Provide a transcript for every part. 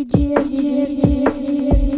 Idiot, idiot, idiot.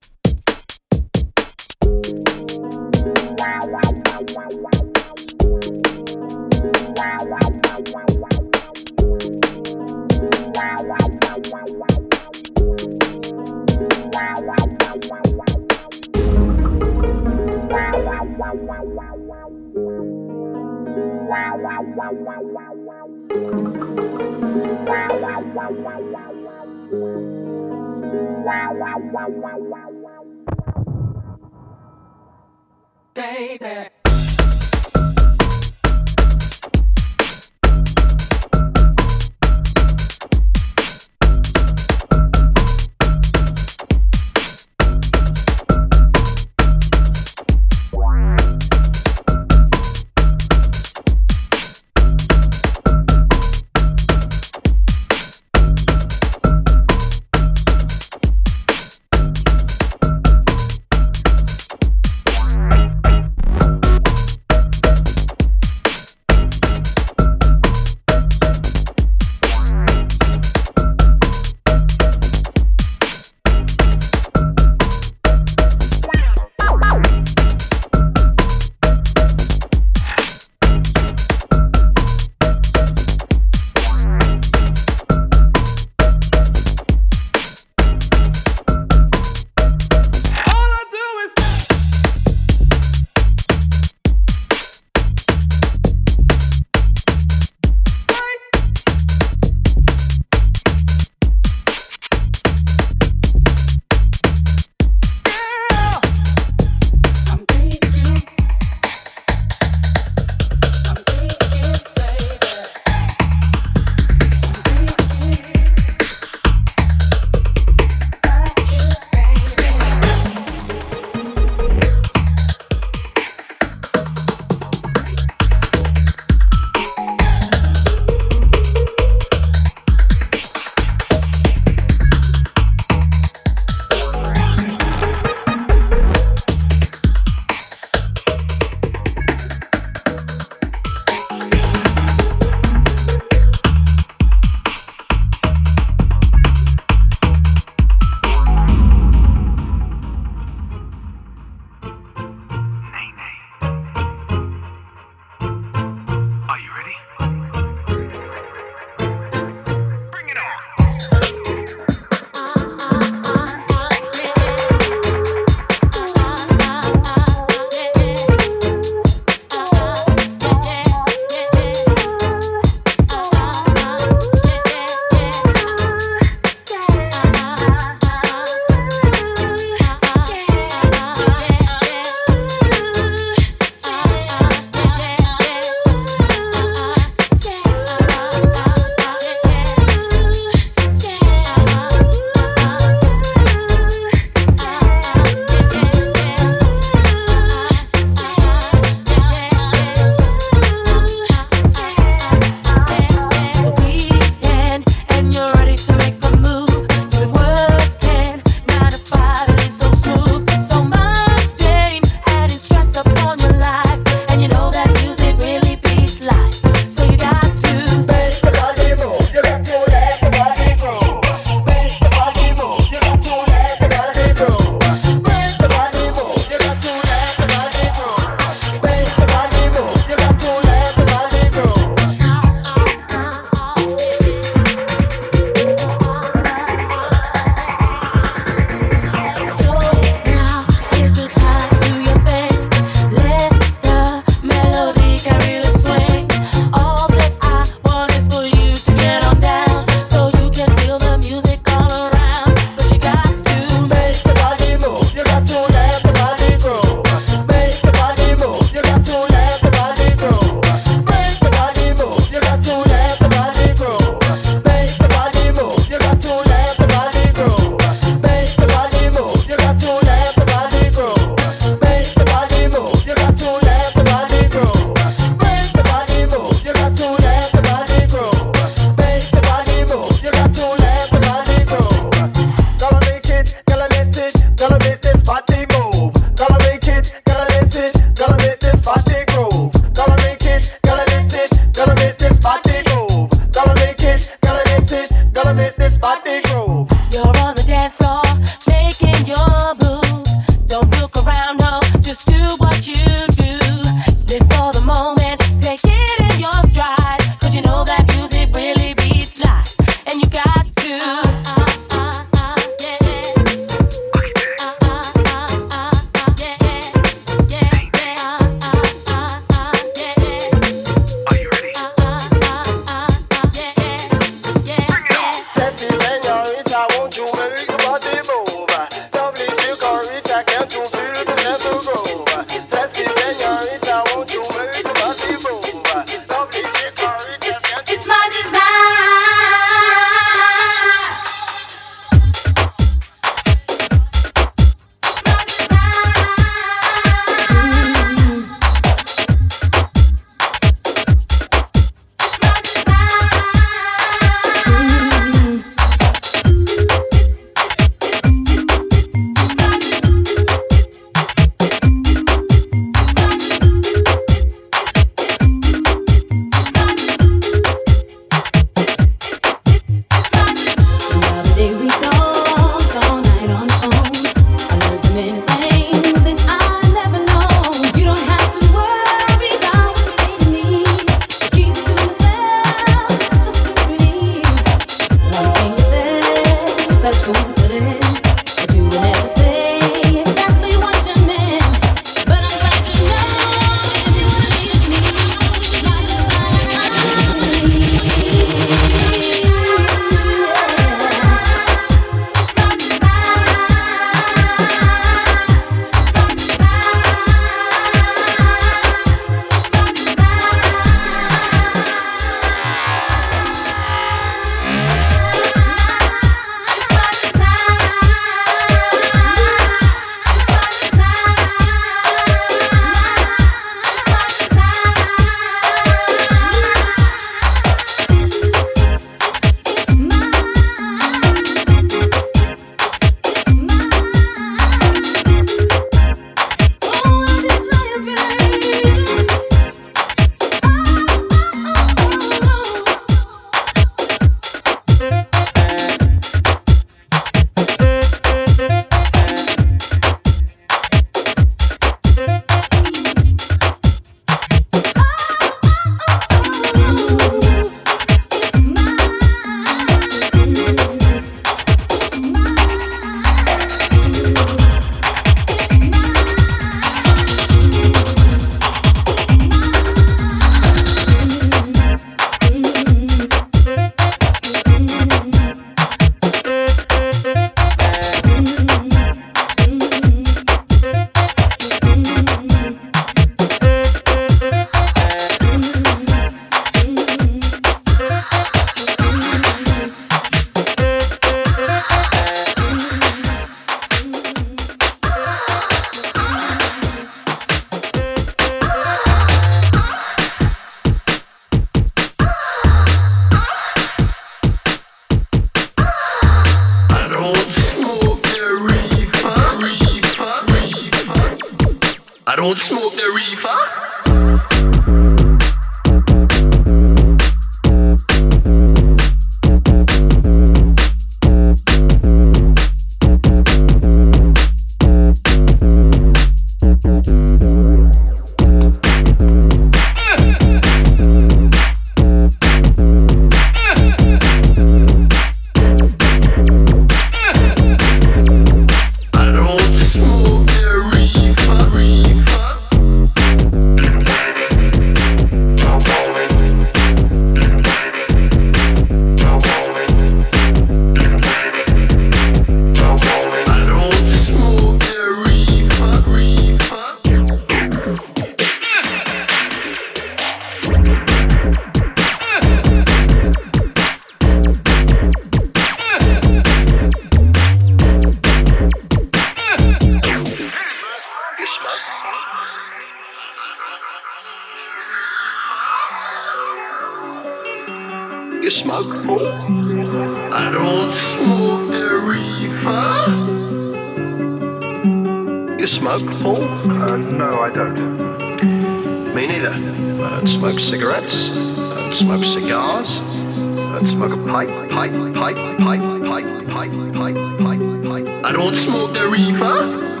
And smoke cigars. Don't smoke a pipe, pipe, pipe, pipe, pipe, pipe, pipe, pipe, pipe. I don't smoke the reefer.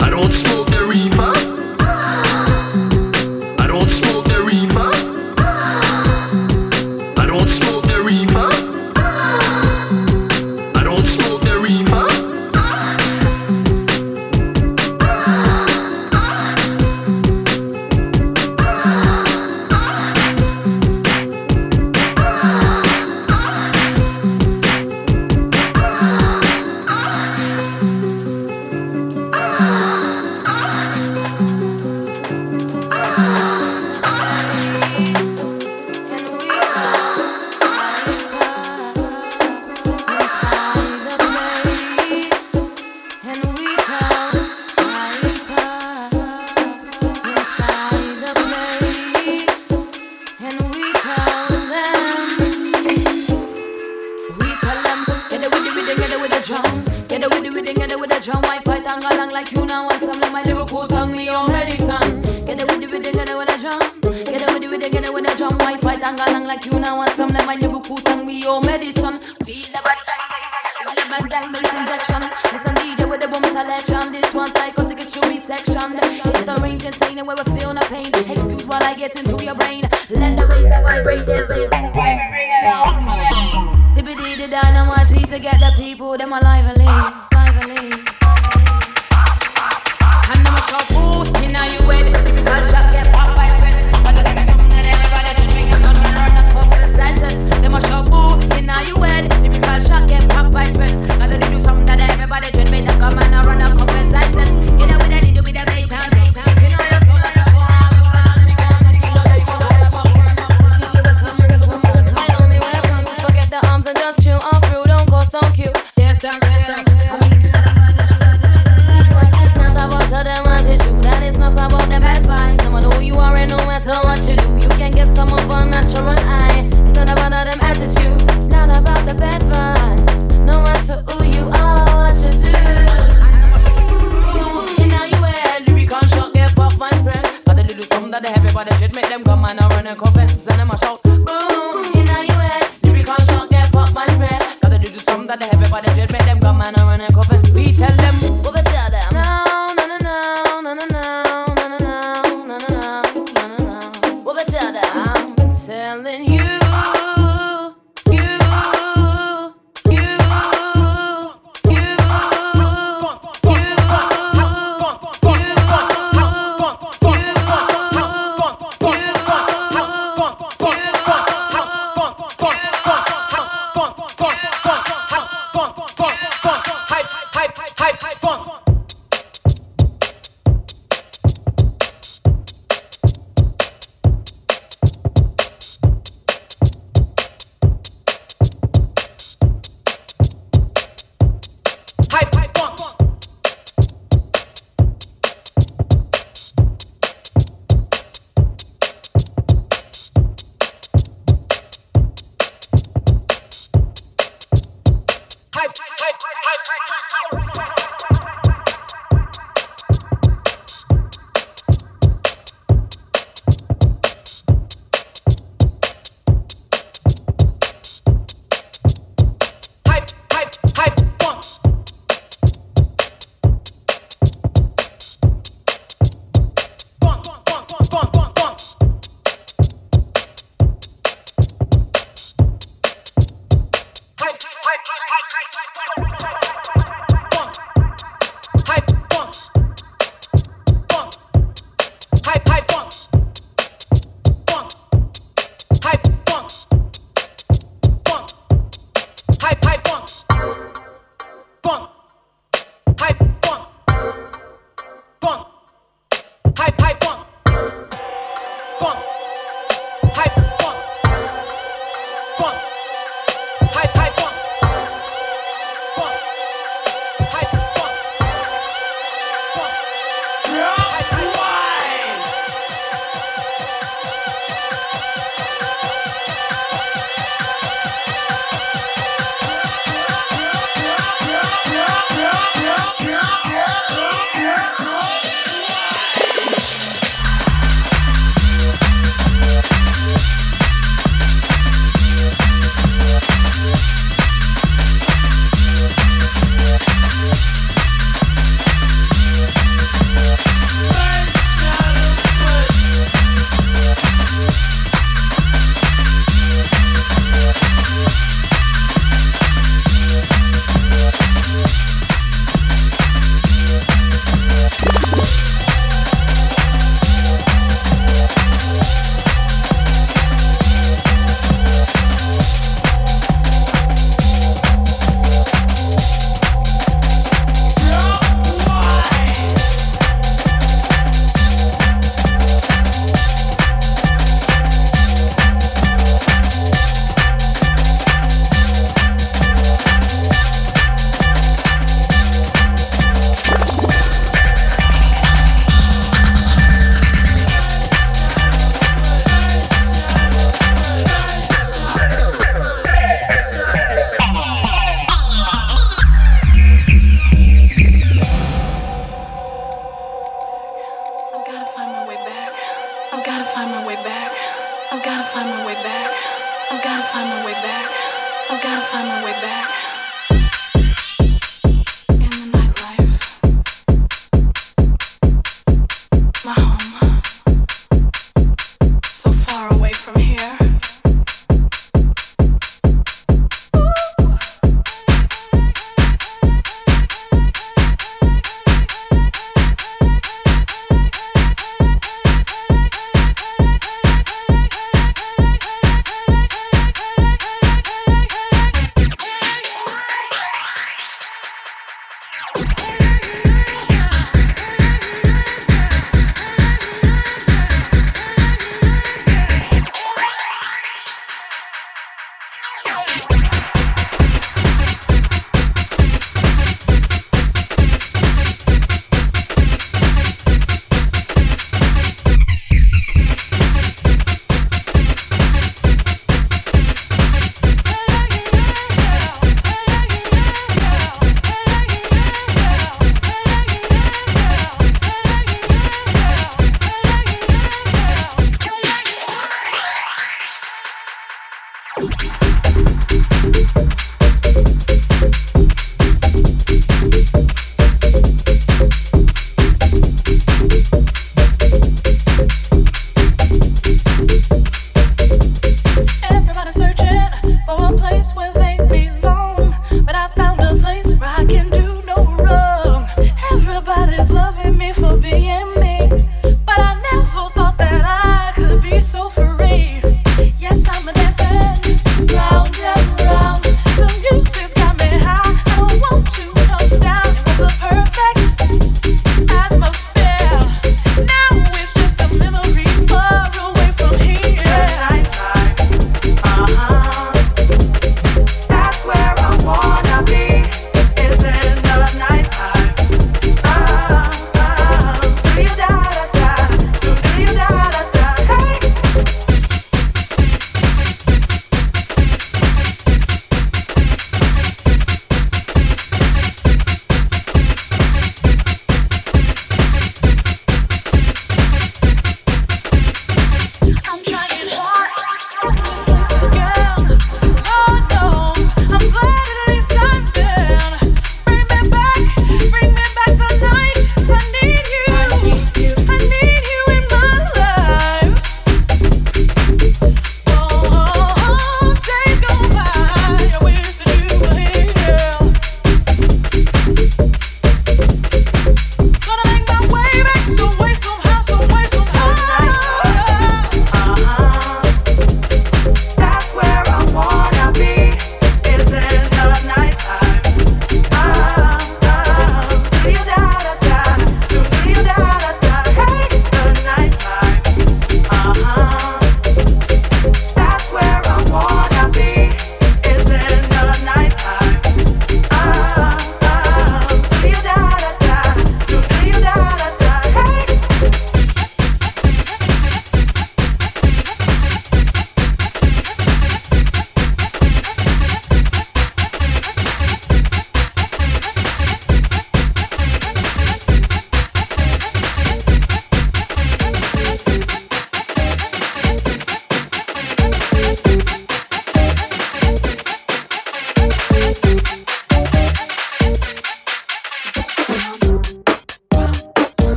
I don't smoke the reefer. Like you now want some like my Liverpool tongue me on medicine. Get it with the rhythm, get it with the drum. Get it with the rhythm, get it with the drum. My fight and galang like you now want some like my Liverpool tongue me on medicine. Feel the bad feel the bad bass injection. Listen DJ with the boom selection. This one psychotic show me section. It's the range insane where we feel no pain. Excuse while I get into your brain. Let the bass vibrate the bass. Bring it out it I to get the people, them are lively, lively. And I'm a couple, in a you with, if you can't shop, get pop by spread. But the thing is something that everybody to drink, I'm gonna run the corporate I you do something that everybody to drink, I'm gonna run up. Natural eye. It's not about them attitude, not about the bad vibes. No matter who you are, what you do. In how you wear, lyrical shot get pop my friend. Got a little something that everybody should make them come and run a coffins and them a shout. Boom, in how you wear, lyrical shot get pop my friend. Got a little something that everybody should make them come and run a coffin. We tell them,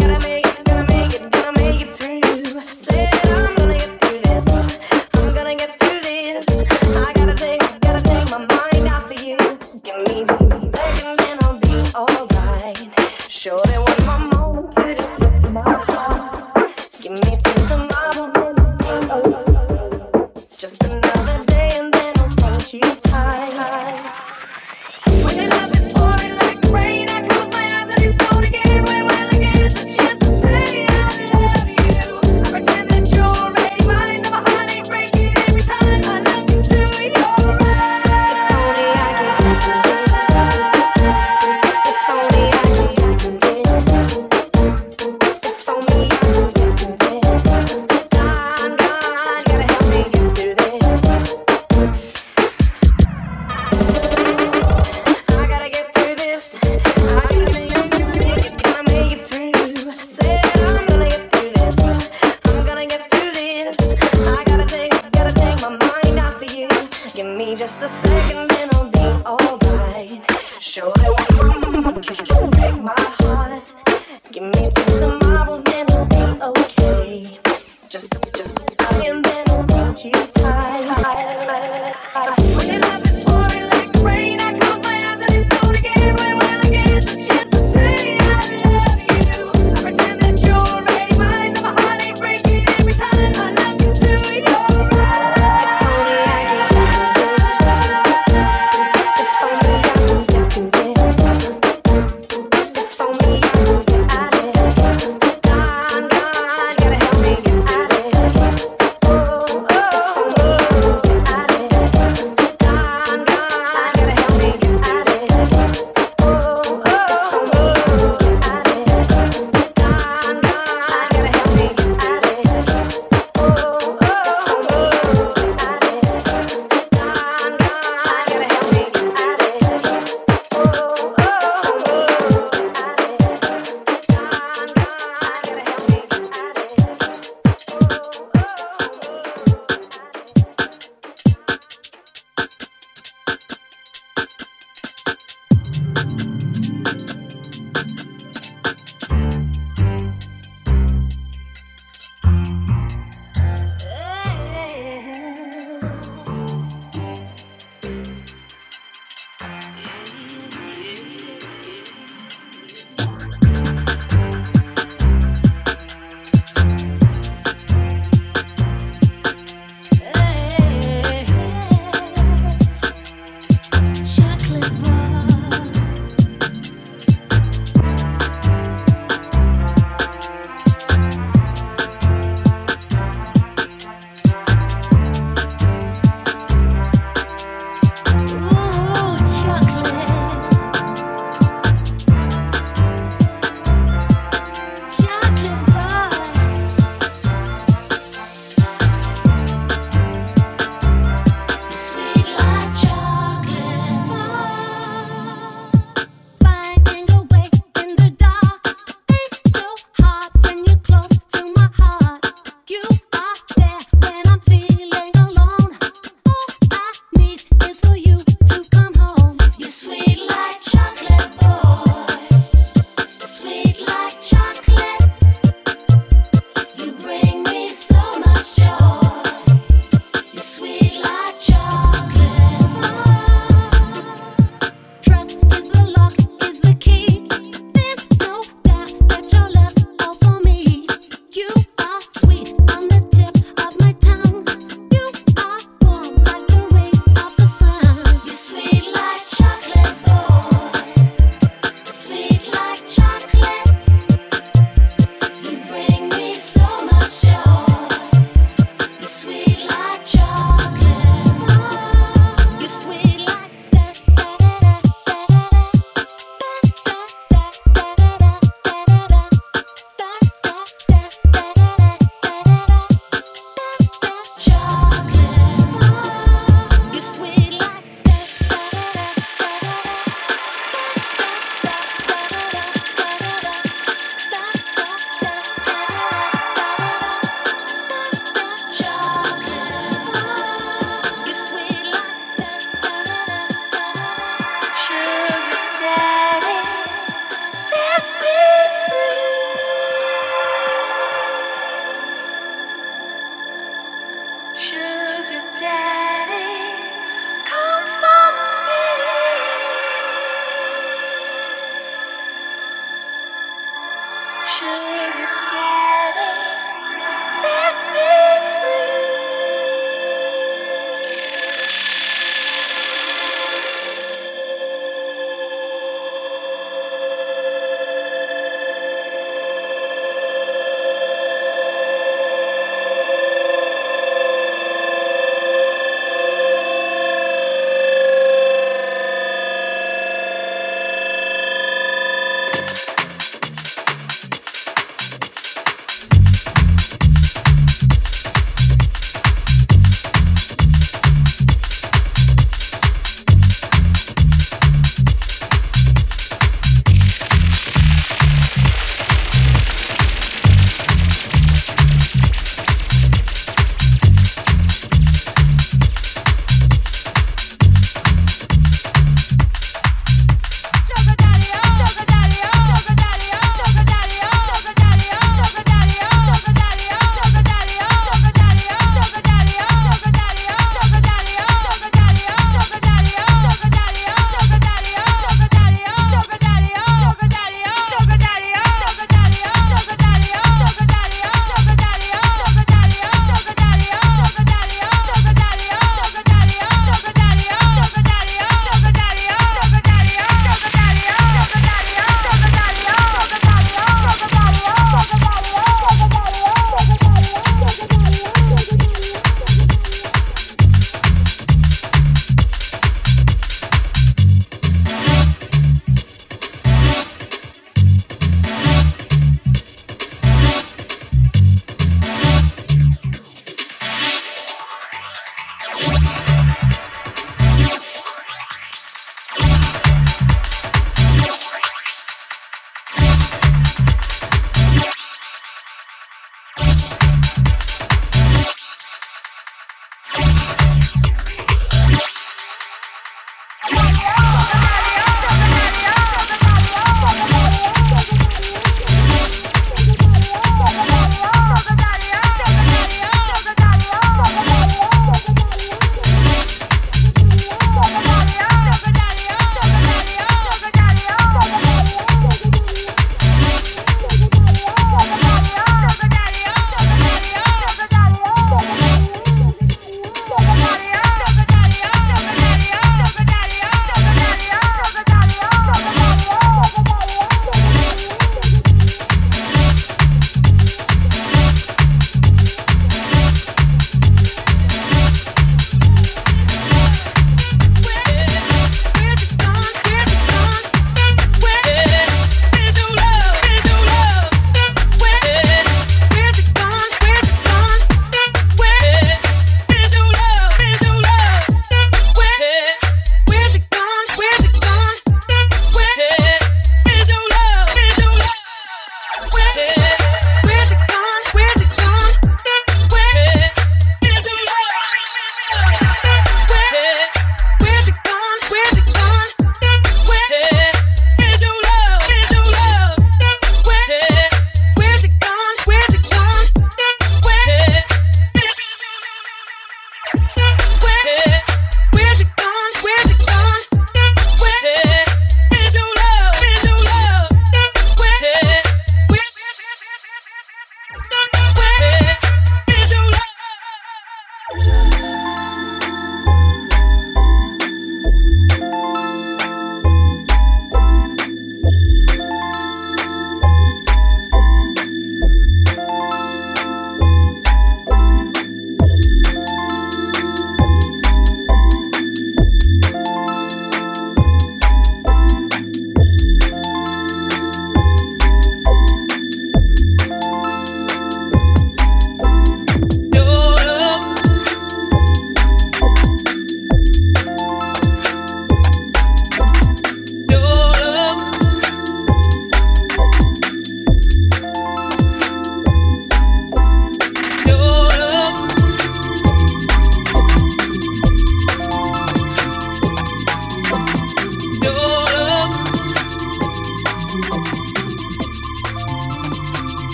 I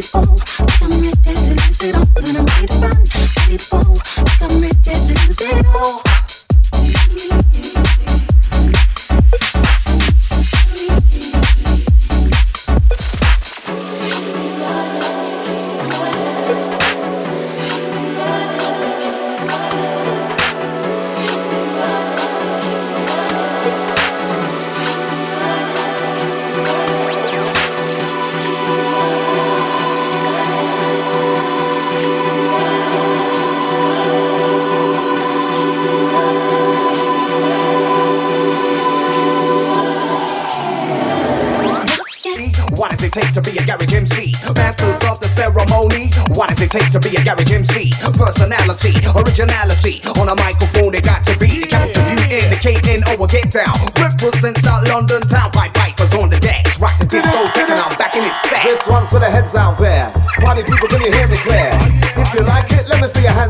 people. originality. On a microphone, it got to be the capital U N, the K N O, get down. Represents our London town Pipe pipers on the decks. Rock the disco, taking I'm back in its set. This one's for the heads out there. Party people, can you hear me clear? If you like it, let me see your hands.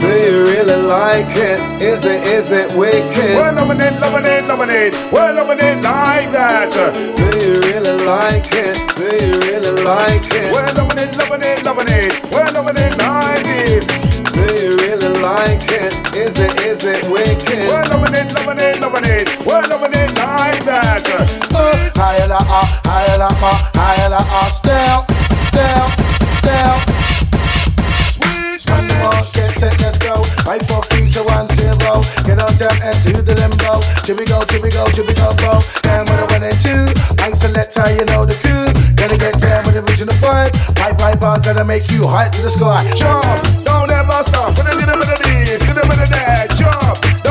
Do you really like it? Is it, is it wicked? We're loving it, loving it, loving it. We're loving it like that. Do you really like it? Do you really like it? We're loving it, loving it, loving it. We're loving it like this. Do you really like it? Is it, is it wicked? We're loving it, loving it, loving it. We're loving it like that. Uh, higher la ah, higher la ma, higher ah, still, still, still. Get set, let's go. Right for future one zero. Get on down and to the limbo. Here we go, here we go, here we go, bro. And with a one and two, I select how you know the coup. Gonna get down with the original vibe. Pipe, pipe, I'm gonna make you high to the sky. jump. Don't ever stop Put a little bit of this, little bit of that. Jump.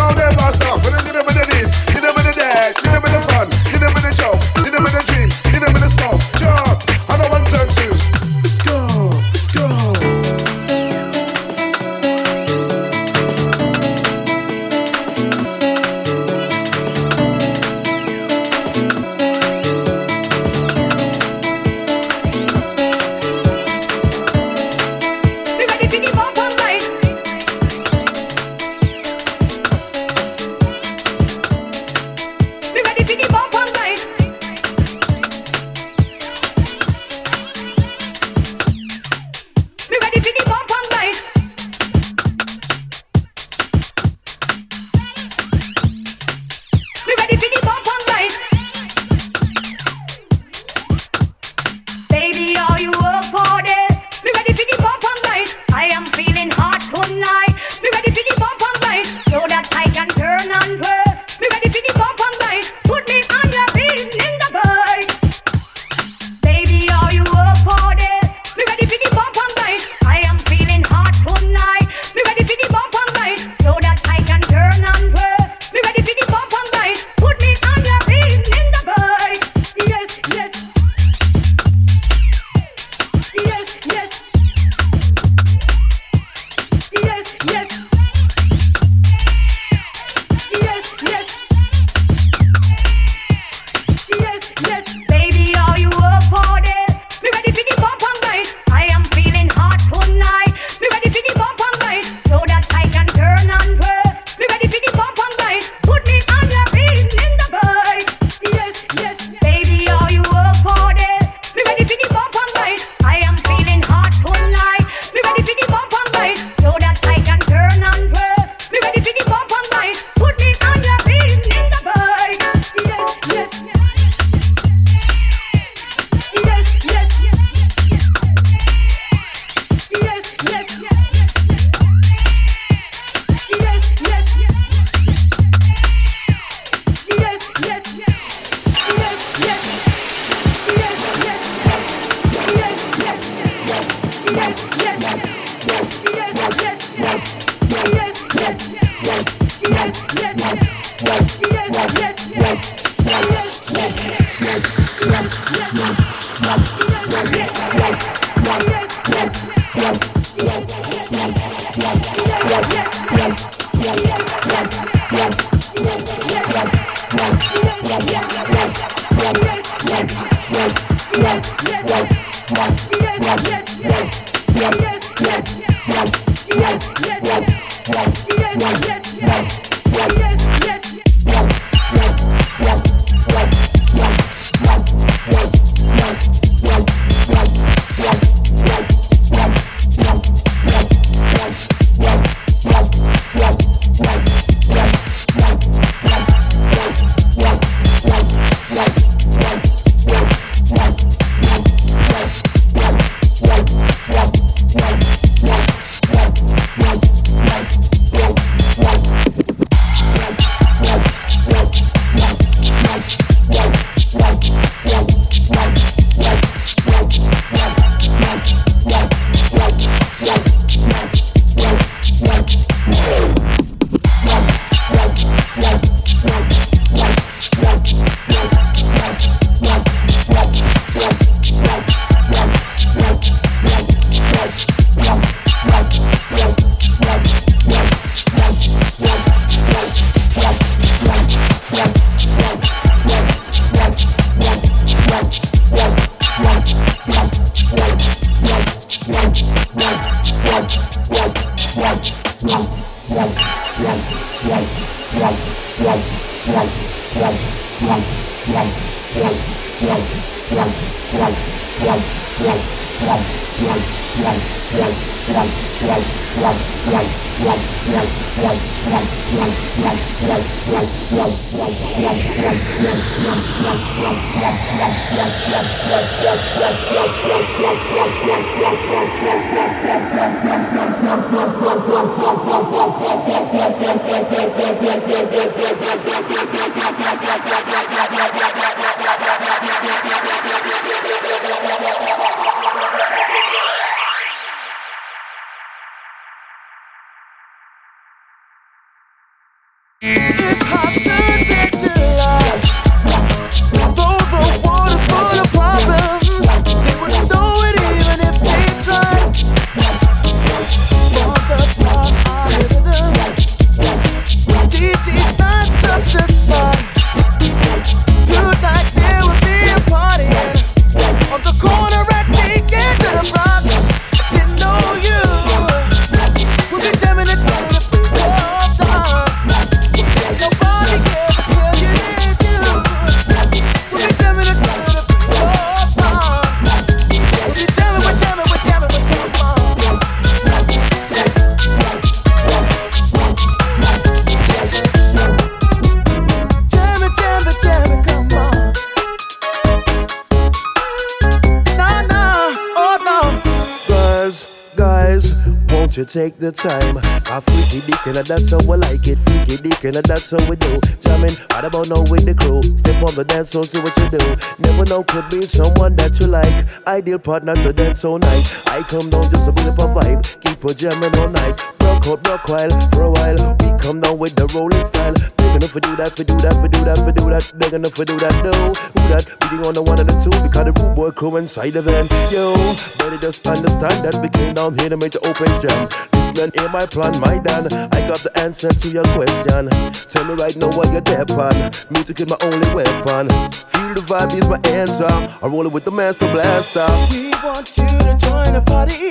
Take the time. A freaky dick and that's how we like it. Freaky dick and that's how we do. Jamming right about now with the crew. Step on the dance floor, see what you do. Never know could be someone that you like. Ideal partner to dance all night. I come down just to build up a vibe. Keep a jamming all night. Rock out, rock while for a while. We come down with the rolling style. Big enough for do that, for do that, for do that, for do that. Big enough for do that, no. Who that? Beating on the one and the two because the rude boy crew inside the van. Yo, better just understand that we came down here to make the open jam. Listen hear my plan, my Dan. I got the answer to your question. Tell me right now what you're there on. Music is my only weapon. Feel the vibe is my answer. I roll it with the master blaster. We want you to join the party.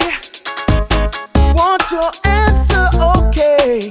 Want your answer, okay?